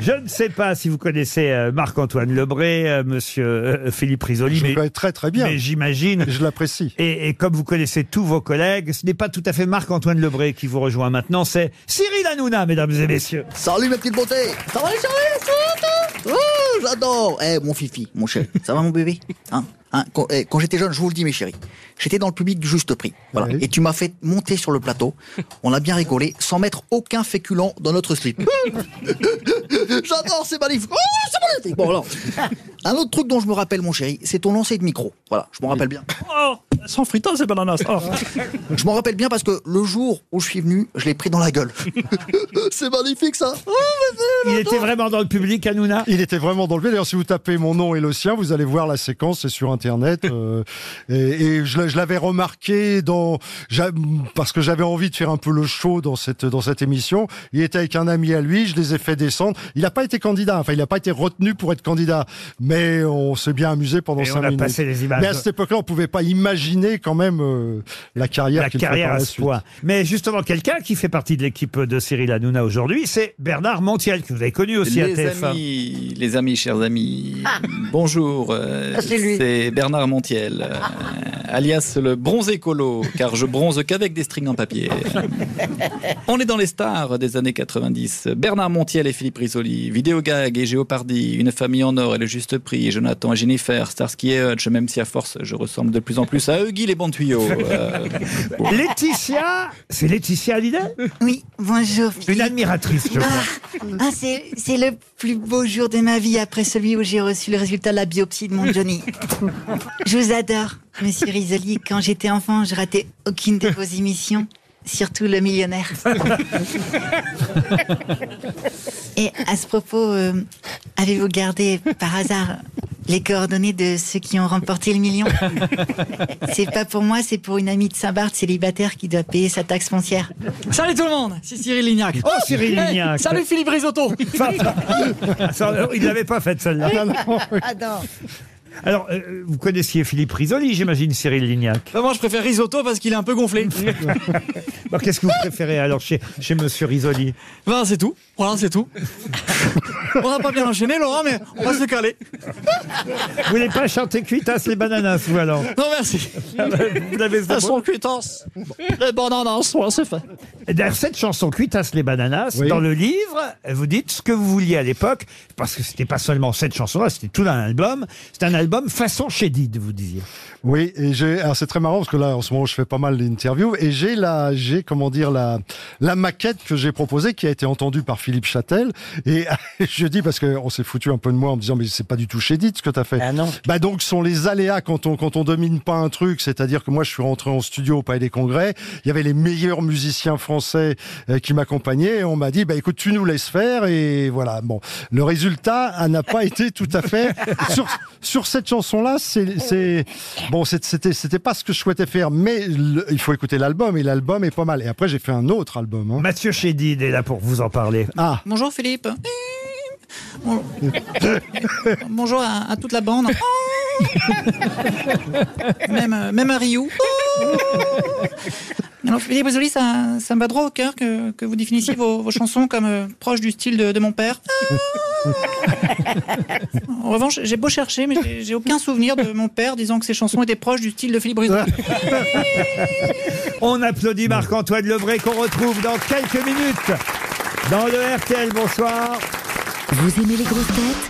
Je ne sais pas si vous connaissez euh, Marc-Antoine Lebré, euh, monsieur euh, Philippe Risoli, Je mais, connais très très bien. mais j'imagine. Je l'apprécie. Et, et comme vous connaissez tous vos collègues, ce n'est pas tout à fait Marc-Antoine Lebré qui vous rejoint maintenant, c'est Cyril Hanouna, mesdames et messieurs. Salut ma petite beauté Ça va les chéris Oh, j'adore Eh, mon fifi, mon chéri, ça va mon bébé? Hein? Hein, quand, eh, quand j'étais jeune, je vous le dis mes chéris, j'étais dans le public du juste prix. Voilà. Oui. Et tu m'as fait monter sur le plateau, on a bien rigolé, sans mettre aucun féculent dans notre slip. J'adore, c'est magnifique Oh, c'est magnifique Bon alors, un autre truc dont je me rappelle mon chéri, c'est ton lancer de micro. Voilà, je m'en rappelle bien. Oh, sans fritas et bananas. Oh. Je m'en rappelle bien parce que le jour où je suis venu, je l'ai pris dans la gueule. c'est magnifique ça Il était vraiment dans le public, Hanouna Il était vraiment dans le D'ailleurs, si vous tapez mon nom et le sien, vous allez voir la séquence, c'est sur Internet. euh, et et je, l'a- je l'avais remarqué dans, parce que j'avais envie de faire un peu le show dans cette dans cette émission. Il était avec un ami à lui, je les ai fait descendre. Il n'a pas été candidat, enfin, il n'a pas été retenu pour être candidat, mais on s'est bien amusé pendant Et cinq on a minutes. passé les images. Mais à cette époque-là, on pouvait pas imaginer quand même euh, la carrière la qu'il carrière par à la ce suite. point. Mais justement, quelqu'un qui fait partie de l'équipe de Cyril Hanouna aujourd'hui, c'est Bernard Montiel, que vous avez connu aussi à Les TF1. amis, les amis, chers amis, bonjour. euh, Ah, c'est lui. c'est Bernard Montiel, euh, alias le bronze écolo, car je bronze qu'avec des strings en papier. On est dans les stars des années 90. Bernard Montiel et Philippe Risoli, Vidéogag et Géopardy, Une famille en or et le juste prix, Jonathan et Jennifer, Starsky et Hutch, même si à force je ressemble de plus en plus à Huggy les bons tuyaux. Euh, Laetitia, c'est Laetitia Hallyday? Oui, bonjour. Une admiratrice, je crois. Ah, ah, c'est, c'est le plus beau jour de ma vie après celui où j'ai reçu le résultat de la biopsie de mon Johnny. Je vous adore, monsieur Risoli. Quand j'étais enfant, je ratais aucune de vos émissions, surtout le millionnaire. Et à ce propos, euh, avez-vous gardé par hasard les coordonnées de ceux qui ont remporté le million? C'est pas pour moi, c'est pour une amie de Saint-Barth célibataire qui doit payer sa taxe foncière. Salut tout le monde, c'est Cyril Lignac. Oh, Cyril Hey, Lignac. Salut Philippe Risotto. Enfin, ça, il l'avait pas faite celle-là. Ah non Alors, euh, vous connaissiez Philippe Risoli, j'imagine, Cyril Lignac. Bah, moi je préfère risotto parce qu'il est un peu gonflé. Bon, Qu'est-ce que vous préférez alors chez, chez Monsieur Risoli? Voilà, c'est tout. Voilà, c'est tout. On n'a pas bien enchaîné, Laurent, mais on va se caler. Vous voulez pas chanter Cuitas les bananas, vous alors? Non, merci. Vous l'avez Elles sont cuitances. Les bananas, ouais, c'est fait. Et D'ailleurs, cette chanson Cuitas les bananas, Oui. dans le livre, vous dites ce que vous vouliez à l'époque, parce que c'était pas seulement cette chanson-là, c'était tout un album. Un album façon Chédid, vous disiez. Oui, et j'ai, alors c'est très marrant parce que là, en ce moment, je fais pas mal d'interviews et j'ai la, j'ai, comment dire, la, la maquette que j'ai proposée qui a été entendue par Philippe Châtel. Et je dis parce qu'on s'est foutu un peu de moi en me disant, mais c'est pas du tout chez Dit ce que t'as fait. Ah non. Bah donc, ce sont les aléas quand on, quand on domine pas un truc. C'est-à-dire que moi, je suis rentré en studio au Palais des Congrès. Il y avait les meilleurs musiciens français euh, qui m'accompagnaient et on m'a dit, bah écoute, tu nous laisses faire et voilà. Bon, le résultat ah, n'a pas été tout à fait sur, sur cette chanson-là. C'est, Bon, c'était c'était pas ce que je souhaitais faire, mais le- il faut écouter l'album et l'album est pas mal. Et après, j'ai fait un autre album. hein. Mathieu Chédid est là pour vous en parler. Ah, Bonjour Philippe. Bon- Bonjour à, à toute la bande. Même, même à Rio. Alors Philippe Risoli, ça, ça me va droit au cœur que, que vous définissiez vos, vos chansons comme euh, proches du style de, de mon père. En revanche, j'ai beau chercher, mais j'ai- j'ai aucun souvenir de mon père disant que ses chansons étaient proches du style de Philippe Risoli. On applaudit Marc-Antoine Lebray qu'on retrouve dans quelques minutes dans le RTL. Bonsoir. Vous aimez les grosses têtes?